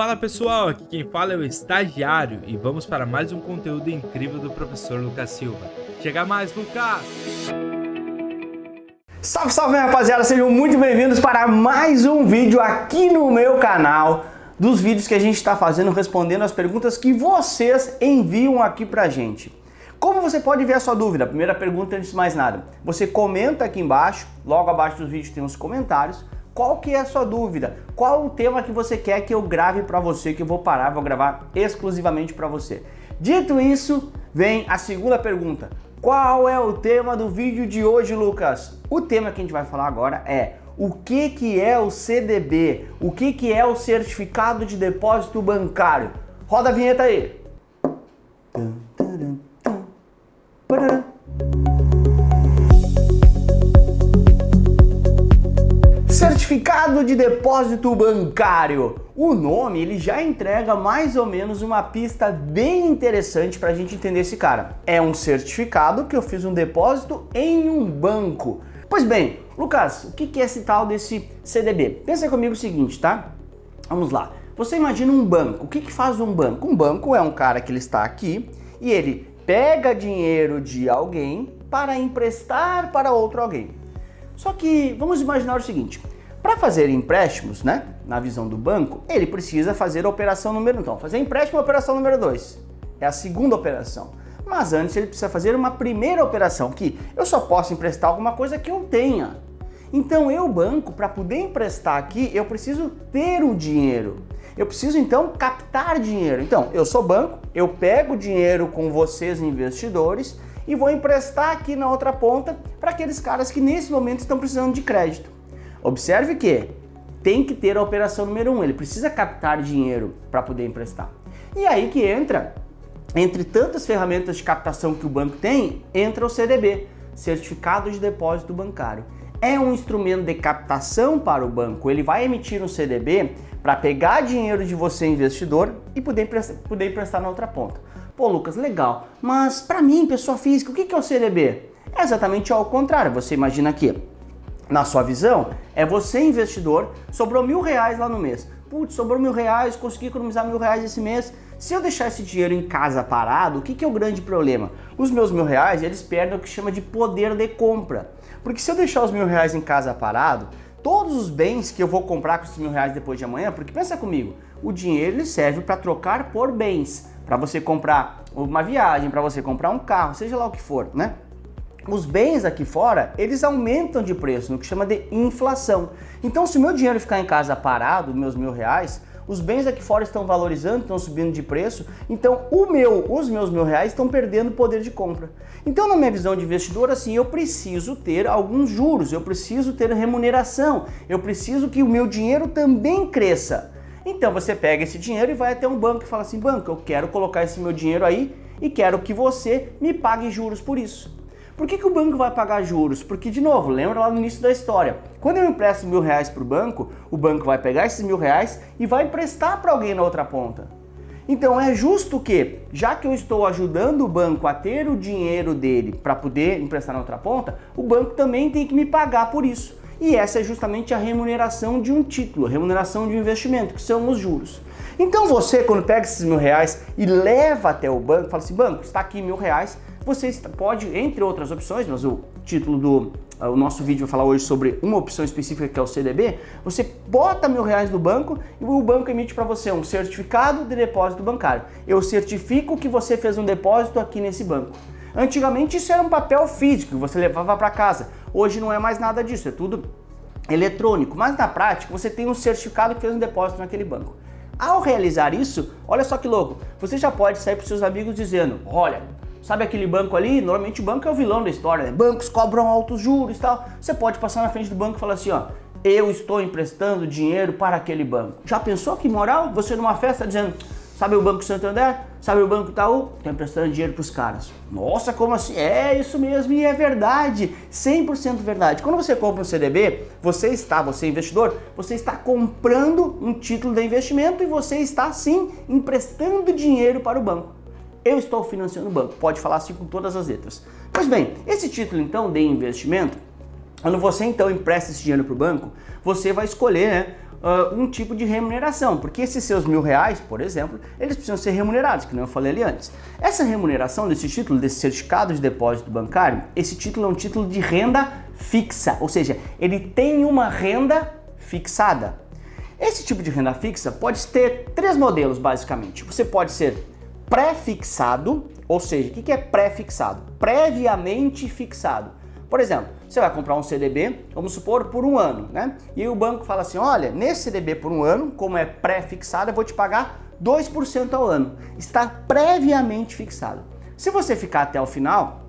Fala pessoal, aqui quem fala é o estagiário e vamos para mais um conteúdo incrível do professor Lucas Silva. Chega mais, Lucas! Salve, salve rapaziada, sejam muito bem-vindos para mais um vídeo aqui no meu canal dos vídeos que a gente está fazendo respondendo as perguntas que vocês enviam aqui pra gente. Como você pode ver a sua dúvida? Primeira pergunta antes de mais nada. Você comenta aqui embaixo, logo abaixo dos vídeos tem os comentários qual que é a sua dúvida? Qual o tema que você quer que eu grave para você, que eu vou parar, vou gravar exclusivamente para você? Dito isso, vem a segunda pergunta. Qual é o tema do vídeo de hoje, Lucas? O tema que a gente vai falar agora é o que, que é o CDB, o que, que é o Certificado de Depósito Bancário. Roda a vinheta aí. Tum, Certificado de depósito bancário. O nome ele já entrega mais ou menos uma pista bem interessante para a gente entender esse cara. É um certificado que eu fiz um depósito em um banco. Pois bem, Lucas, o que é esse tal desse CDB? Pensa comigo o seguinte, tá? Vamos lá. Você imagina um banco. O que, faz um banco? Um banco é um cara que ele está aqui e ele pega dinheiro de alguém para emprestar para outro alguém. Só que vamos imaginar o seguinte: para fazer empréstimos, né, na visão do banco, ele precisa fazer a operação número 1. Então, fazer empréstimo é a operação número 2. É a segunda operação. Mas antes ele precisa fazer uma primeira operação, que eu só posso emprestar alguma coisa que eu tenha. Então, eu, banco, para poder emprestar aqui, eu preciso ter o dinheiro. Eu preciso então captar dinheiro. Então, eu sou banco, eu pego dinheiro com vocês investidores e vou emprestar aqui na outra ponta para aqueles caras que nesse momento estão precisando de crédito. Observe que tem que ter a operação número um, ele precisa captar dinheiro para poder emprestar. E aí que entra, entre tantas ferramentas de captação que o banco tem, entra o CDB, Certificado de Depósito Bancário. É um instrumento de captação para o banco. Ele vai emitir um CDB para pegar dinheiro de você, investidor, e poder emprestar, poder emprestar na outra ponta. Pô, Lucas, legal. Mas para mim, pessoa física, o que é o CDB? É exatamente ao contrário. Você imagina aqui, na sua visão, é você investidor, sobrou mil reais lá no mês. Putz, sobrou mil reais, consegui economizar mil reais esse mês. Se eu deixar esse dinheiro em casa parado, o que, que é o grande problema? Os meus mil reais, eles perdem o que chama de poder de compra. Porque se eu deixar os mil reais em casa parado, todos os bens que eu vou comprar com esses mil reais depois de amanhã, porque pensa comigo, o dinheiro ele serve para trocar por bens para você comprar uma viagem, para você comprar um carro, seja lá o que for, né? Os bens aqui fora, eles aumentam de preço, no que chama de inflação. Então, se o meu dinheiro ficar em casa parado, meus mil reais, os bens aqui fora estão valorizando, estão subindo de preço, então o meu, os meus mil reais estão perdendo poder de compra. Então, na minha visão de investidor, assim, eu preciso ter alguns juros, eu preciso ter remuneração, eu preciso que o meu dinheiro também cresça. Então você pega esse dinheiro e vai até um banco e fala assim: banco, eu quero colocar esse meu dinheiro aí e quero que você me pague juros por isso. Por que, que o banco vai pagar juros? Porque, de novo, lembra lá no início da história: quando eu empresto mil reais para o banco, o banco vai pegar esses mil reais e vai emprestar para alguém na outra ponta. Então é justo que, já que eu estou ajudando o banco a ter o dinheiro dele para poder emprestar na outra ponta, o banco também tem que me pagar por isso. E essa é justamente a remuneração de um título, remuneração de um investimento, que são os juros. Então você, quando pega esses mil reais e leva até o banco, fala assim, banco, está aqui mil reais, você pode, entre outras opções, mas o título do o nosso vídeo vai falar hoje sobre uma opção específica que é o CDB, você bota mil reais no banco e o banco emite para você um certificado de depósito bancário. Eu certifico que você fez um depósito aqui nesse banco. Antigamente isso era um papel físico que você levava para casa. Hoje não é mais nada disso, é tudo eletrônico. Mas na prática você tem um certificado que fez um depósito naquele banco. Ao realizar isso, olha só que louco, você já pode sair para seus amigos dizendo: olha, sabe aquele banco ali? Normalmente o banco é o vilão da história, né? Bancos cobram altos juros e tal. Você pode passar na frente do banco e falar assim: ó, eu estou emprestando dinheiro para aquele banco. Já pensou que moral? Você numa festa dizendo Sabe o Banco Santander? Sabe o Banco Itaú? Tá emprestando dinheiro para os caras. Nossa, como assim? É isso mesmo e é verdade. 100% verdade. Quando você compra um CDB, você está, você é investidor, você está comprando um título de investimento e você está sim emprestando dinheiro para o banco. Eu estou financiando o banco. Pode falar assim com todas as letras. Pois bem, esse título então de investimento, quando você então empresta esse dinheiro para o banco, você vai escolher né, uh, um tipo de remuneração, porque esses seus mil reais, por exemplo, eles precisam ser remunerados, que não eu falei ali antes. Essa remuneração desse título, desse certificado de depósito bancário, esse título é um título de renda fixa, ou seja, ele tem uma renda fixada. Esse tipo de renda fixa pode ter três modelos, basicamente. Você pode ser pré-fixado, ou seja, o que é pré-fixado? Previamente fixado. Por exemplo, você vai comprar um CDB, vamos supor, por um ano, né? E o banco fala assim: olha, nesse CDB por um ano, como é pré-fixado, eu vou te pagar 2% ao ano. Está previamente fixado. Se você ficar até o final,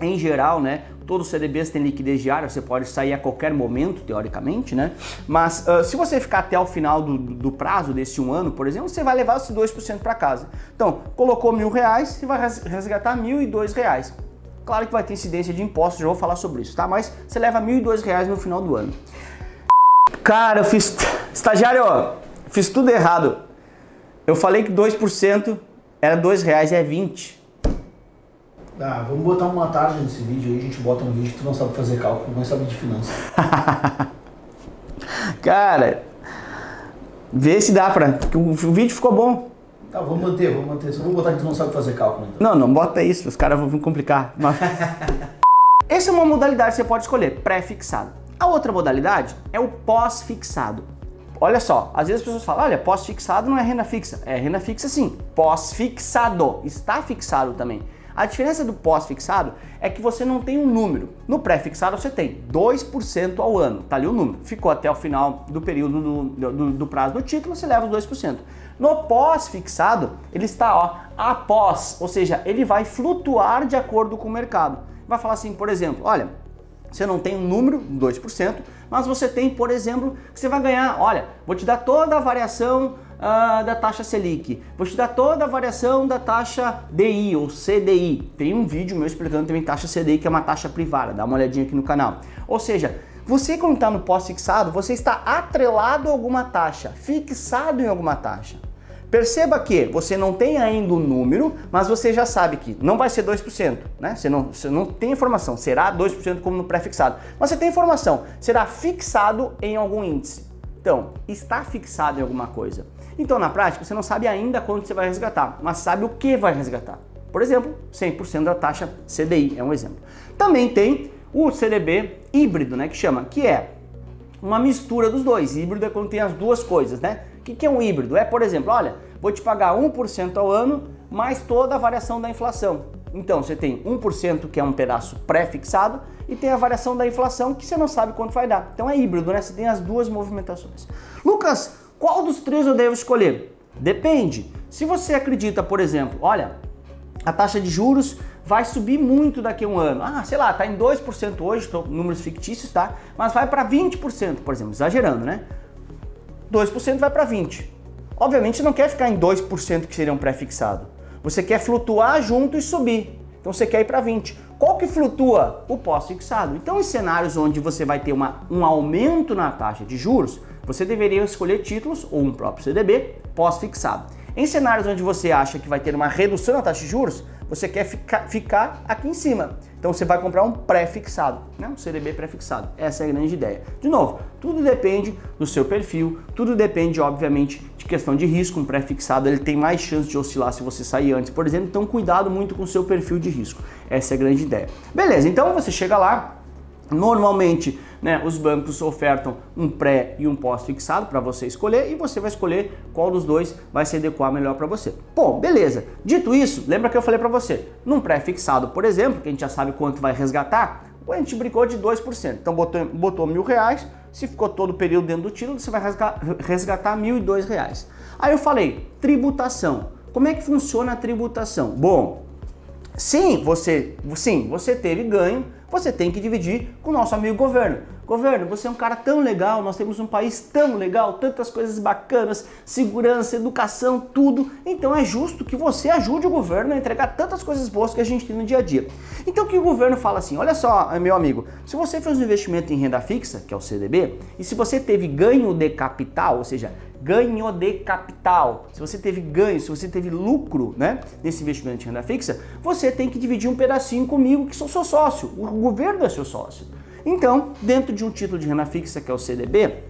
em geral, né? Todos os CDBs têm liquidez diária, você pode sair a qualquer momento, teoricamente, né? Mas uh, se você ficar até o final do, do, prazo desse um ano, por exemplo, você vai levar esses 2% para casa. Então, colocou mil reais, você vai resgatar mil e dois reais. Claro que vai ter incidência de impostos, já vou falar sobre isso, tá? Mas você leva mil e dois reais no final do ano. Cara, eu fiz... Estagiário, fiz tudo errado. Eu falei que 2% era dois reais e é 20. Ah, vamos botar uma tarde nesse vídeo aí, a gente bota um vídeo que tu não sabe fazer cálculo, mas sabe de finanças. Cara, vê se dá pra. O vídeo ficou bom. Tá, vamos manter, vamos manter. Só vamos botar que tu não sabe fazer cálculo. Então. Não, não bota isso, os caras vão complicar. Mas... Essa é uma modalidade que você pode escolher, pré-fixado. A outra modalidade é o pós-fixado. Olha só, às vezes as pessoas falam, olha, pós-fixado não é renda fixa. É renda fixa sim, pós-fixado, está fixado também. A diferença do pós-fixado é que você não tem um número. No pré-fixado você tem 2% ao ano, tá ali o número. Ficou até o final do período do, do, do prazo do título, você leva os 2%. No pós-fixado, ele está ó, após, ou seja, ele vai flutuar de acordo com o mercado. Vai falar assim, por exemplo, olha, você não tem um número, 2%, mas você tem, por exemplo, que você vai ganhar, olha, vou te dar toda a variação uh, da taxa Selic. Vou te dar toda a variação da taxa DI ou CDI. Tem um vídeo meu explicando também taxa CDI, que é uma taxa privada. Dá uma olhadinha aqui no canal. Ou seja, você quando está no pós-fixado, você está atrelado a alguma taxa, fixado em alguma taxa. Perceba que você não tem ainda o um número, mas você já sabe que não vai ser 2%, né? Você não, você não tem informação, será 2% como no pré-fixado. Mas você tem informação, será fixado em algum índice. Então, está fixado em alguma coisa. Então, na prática, você não sabe ainda quanto você vai resgatar, mas sabe o que vai resgatar. Por exemplo, 100% da taxa CDI é um exemplo. Também tem o CDB híbrido, né, que chama, que é uma mistura dos dois. Híbrido é quando tem as duas coisas, né? O que, que é um híbrido? É, por exemplo, olha, vou te pagar 1% ao ano mais toda a variação da inflação. Então, você tem 1% que é um pedaço pré-fixado e tem a variação da inflação que você não sabe quanto vai dar. Então é híbrido, né? Você tem as duas movimentações. Lucas, qual dos três eu devo escolher? Depende. Se você acredita, por exemplo, olha, a taxa de juros vai subir muito daqui a um ano. Ah, sei lá, tá em 2% hoje, tô números fictícios, tá? Mas vai para 20%, por exemplo, exagerando, né? 2% vai para 20. Obviamente não quer ficar em 2% que seria um pré-fixado. Você quer flutuar junto e subir. Então você quer ir para 20. Qual que flutua? O pós-fixado. Então, em cenários onde você vai ter uma, um aumento na taxa de juros, você deveria escolher títulos ou um próprio CDB pós-fixado. Em cenários onde você acha que vai ter uma redução na taxa de juros, você quer ficar, ficar aqui em cima. Então você vai comprar um pré-fixado, né? um CDB pré-fixado. Essa é a grande ideia. De novo, tudo depende do seu perfil, tudo depende, obviamente, de questão de risco. Um pré-fixado ele tem mais chance de oscilar se você sair antes, por exemplo. Então cuidado muito com o seu perfil de risco. Essa é a grande ideia. Beleza, então você chega lá, Normalmente, né, os bancos ofertam um pré e um pós-fixado para você escolher e você vai escolher qual dos dois vai se adequar melhor para você. Bom, beleza. Dito isso, lembra que eu falei para você, num pré-fixado, por exemplo, que a gente já sabe quanto vai resgatar, a gente brincou de 2%. Então botou, botou mil reais, se ficou todo o período dentro do título, você vai resgatar mil e dois reais. Aí eu falei, tributação. Como é que funciona a tributação? Bom, sim, você, sim, você teve ganho, você tem que dividir com o nosso amigo governo. Governo, você é um cara tão legal, nós temos um país tão legal, tantas coisas bacanas, segurança, educação, tudo. Então é justo que você ajude o governo a entregar tantas coisas boas que a gente tem no dia a dia. Então que o governo fala assim: olha só, meu amigo, se você fez um investimento em renda fixa, que é o CDB, e se você teve ganho de capital, ou seja, ganho de capital, se você teve ganho, se você teve lucro né, nesse investimento de renda fixa, você tem que dividir um pedacinho comigo, que sou seu sócio. O governo é seu sócio. Então, dentro de um título de renda fixa, que é o CDB,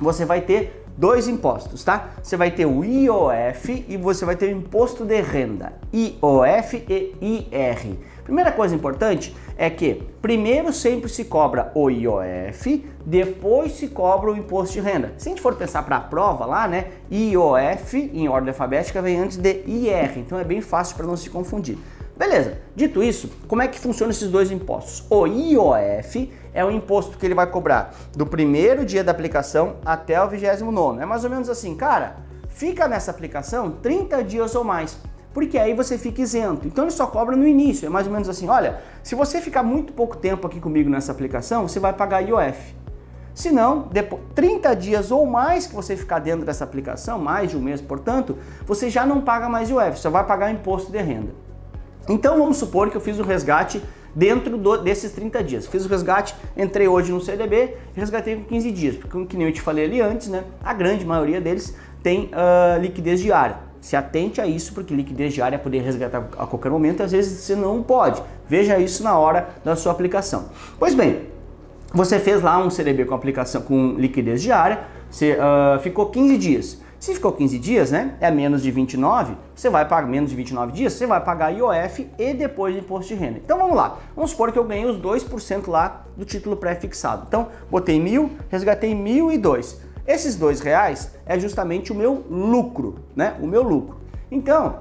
você vai ter dois impostos, tá? Você vai ter o IOF e você vai ter o imposto de renda, IOF e IR. Primeira coisa importante é que primeiro sempre se cobra o IOF, depois se cobra o imposto de renda. Se a gente for pensar para a prova lá, né, IOF em ordem alfabética vem antes de IR, então é bem fácil para não se confundir. Beleza, dito isso, como é que funcionam esses dois impostos? O IOF é o imposto que ele vai cobrar do primeiro dia da aplicação até o 29. É mais ou menos assim, cara, fica nessa aplicação 30 dias ou mais, porque aí você fica isento. Então ele só cobra no início, é mais ou menos assim, olha, se você ficar muito pouco tempo aqui comigo nessa aplicação, você vai pagar IOF. Se não, depois, 30 dias ou mais que você ficar dentro dessa aplicação, mais de um mês, portanto, você já não paga mais IOF, só vai pagar imposto de renda. Então vamos supor que eu fiz o resgate dentro do, desses 30 dias. Fiz o resgate, entrei hoje no CDB, resgatei com 15 dias, porque como que nem eu te falei ali antes, né? A grande maioria deles tem uh, liquidez diária. Se atente a isso, porque liquidez diária é poder resgatar a qualquer momento e às vezes você não pode. Veja isso na hora da sua aplicação. Pois bem, você fez lá um CDB com aplicação com liquidez diária, você uh, ficou 15 dias. Se ficou 15 dias, né? É menos de 29, você vai pagar menos de 29 dias, você vai pagar IOF e depois imposto de renda. Então vamos lá. Vamos supor que eu ganhei os 2% lá do título pré-fixado. Então, botei mil, resgatei mil e dois. Esses dois reais é justamente o meu lucro, né? O meu lucro. Então,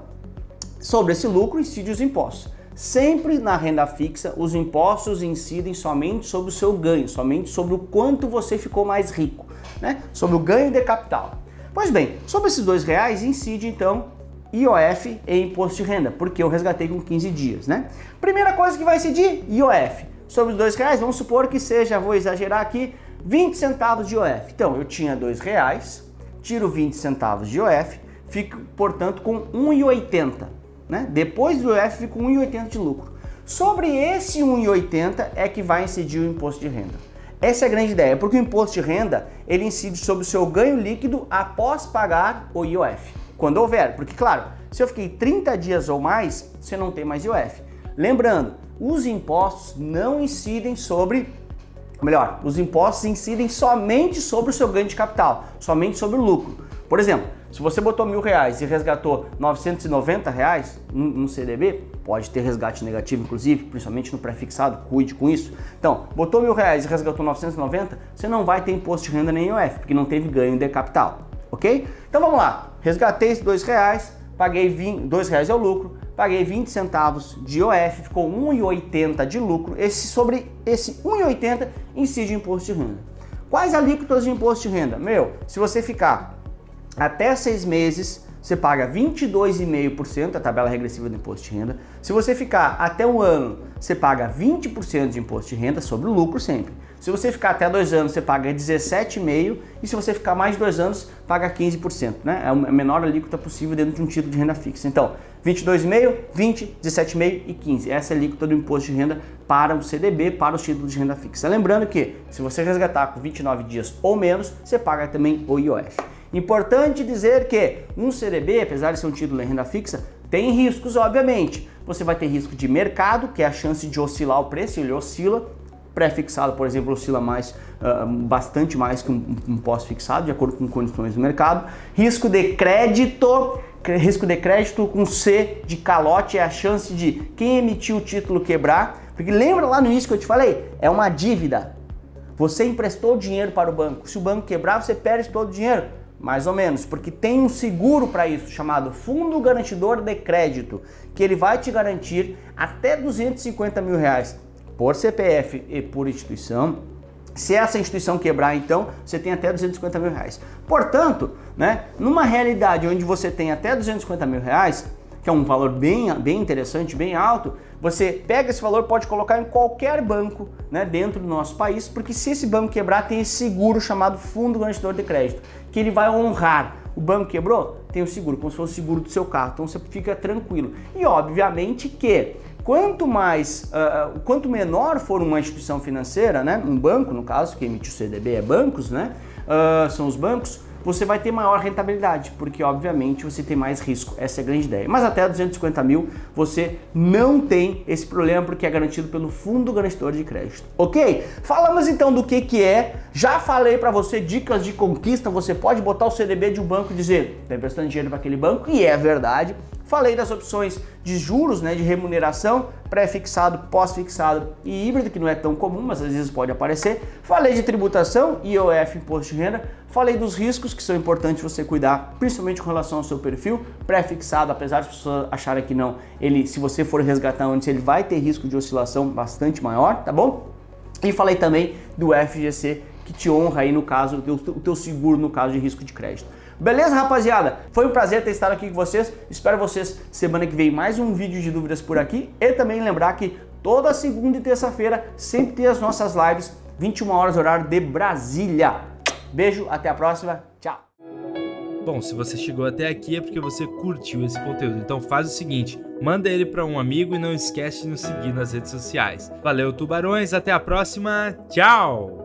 sobre esse lucro incide os impostos. Sempre na renda fixa, os impostos incidem somente sobre o seu ganho, somente sobre o quanto você ficou mais rico, né? Sobre o ganho de capital. Pois bem, sobre esses dois reais incide então IOF e imposto de renda, porque eu resgatei com 15 dias, né? Primeira coisa que vai incidir, IOF. Sobre os dois reais, vamos supor que seja, vou exagerar aqui, 20 centavos de IOF. Então, eu tinha dois reais, tiro 20 centavos de IOF, fico, portanto, com 1,80, né? Depois do IOF, fico com 1,80 de lucro. Sobre esse 1,80 é que vai incidir o imposto de renda. Essa é a grande ideia, porque o imposto de renda ele incide sobre o seu ganho líquido após pagar o IOF, quando houver. Porque, claro, se eu fiquei 30 dias ou mais, você não tem mais IOF. Lembrando, os impostos não incidem sobre. Melhor, os impostos incidem somente sobre o seu ganho de capital, somente sobre o lucro. Por exemplo, se você botou mil reais e resgatou 990 reais no CDB, pode ter resgate negativo, inclusive, principalmente no pré-fixado, cuide com isso. Então, botou mil reais e resgatou 990, você não vai ter imposto de renda nem IOF, porque não teve ganho de capital, ok? Então vamos lá, resgatei esses dois reais, paguei 20, dois reais é o lucro, paguei 20 centavos de IOF, ficou 1,80 de lucro. Esse sobre esse 1,80 incide imposto de renda. Quais alíquotas de imposto de renda? Meu, se você ficar até seis meses, você paga 22,5% a tabela regressiva do imposto de renda. Se você ficar até um ano, você paga 20% de imposto de renda sobre o lucro sempre. Se você ficar até dois anos, você paga 17,5% e se você ficar mais de dois anos, paga 15%. Né? É a menor alíquota possível dentro de um título de renda fixa. Então, 22,5%, 20%, 17,5% e 15%. Essa é a alíquota do imposto de renda para o CDB, para os títulos de renda fixa. Lembrando que, se você resgatar com 29 dias ou menos, você paga também o IOF. Importante dizer que um CDB, apesar de ser um título em renda fixa, tem riscos, obviamente. Você vai ter risco de mercado, que é a chance de oscilar o preço, ele oscila. Pré-fixado, por exemplo, oscila mais, uh, bastante mais que um, um pós-fixado, de acordo com condições do mercado. Risco de crédito, risco de crédito com C de calote é a chance de quem emitiu o título quebrar. Porque lembra lá no início que eu te falei? É uma dívida. Você emprestou dinheiro para o banco. Se o banco quebrar, você perde todo o dinheiro. Mais ou menos, porque tem um seguro para isso chamado Fundo Garantidor de Crédito, que ele vai te garantir até 250 mil reais por CPF e por instituição. Se essa instituição quebrar, então, você tem até 250 mil reais. Portanto, né, numa realidade onde você tem até 250 mil reais, que é um valor bem, bem interessante, bem alto, você pega esse valor, pode colocar em qualquer banco né, dentro do nosso país, porque se esse banco quebrar, tem esse seguro chamado Fundo Garantidor de Crédito, que ele vai honrar. O banco quebrou? Tem o seguro, como se fosse o seguro do seu carro, então você fica tranquilo. E obviamente que quanto mais, uh, quanto menor for uma instituição financeira, né, um banco no caso, que emite o CDB é bancos, né, uh, são os bancos, você vai ter maior rentabilidade, porque obviamente você tem mais risco. Essa é a grande ideia. Mas até 250 mil você não tem esse problema porque é garantido pelo Fundo Garantidor de Crédito. Ok? Falamos então do que, que é. Já falei para você dicas de conquista. Você pode botar o CDB de um banco e dizer, está emprestando dinheiro para aquele banco, e é verdade. Falei das opções de juros, né, de remuneração, pré-fixado, pós-fixado e híbrido, que não é tão comum, mas às vezes pode aparecer. Falei de tributação, IOF, imposto de renda. Falei dos riscos que são importantes você cuidar, principalmente com relação ao seu perfil pré-fixado, apesar de as pessoas acharem que não, ele, se você for resgatar antes, ele vai ter risco de oscilação bastante maior, tá bom? E falei também do FGC, que te honra aí no caso, o teu, o teu seguro no caso de risco de crédito. Beleza, rapaziada? Foi um prazer ter estado aqui com vocês. Espero vocês semana que vem mais um vídeo de dúvidas por aqui. E também lembrar que toda segunda e terça-feira sempre tem as nossas lives, 21 horas horário de Brasília. Beijo, até a próxima. Tchau. Bom, se você chegou até aqui é porque você curtiu esse conteúdo. Então faz o seguinte, manda ele para um amigo e não esquece de nos seguir nas redes sociais. Valeu, tubarões, até a próxima. Tchau.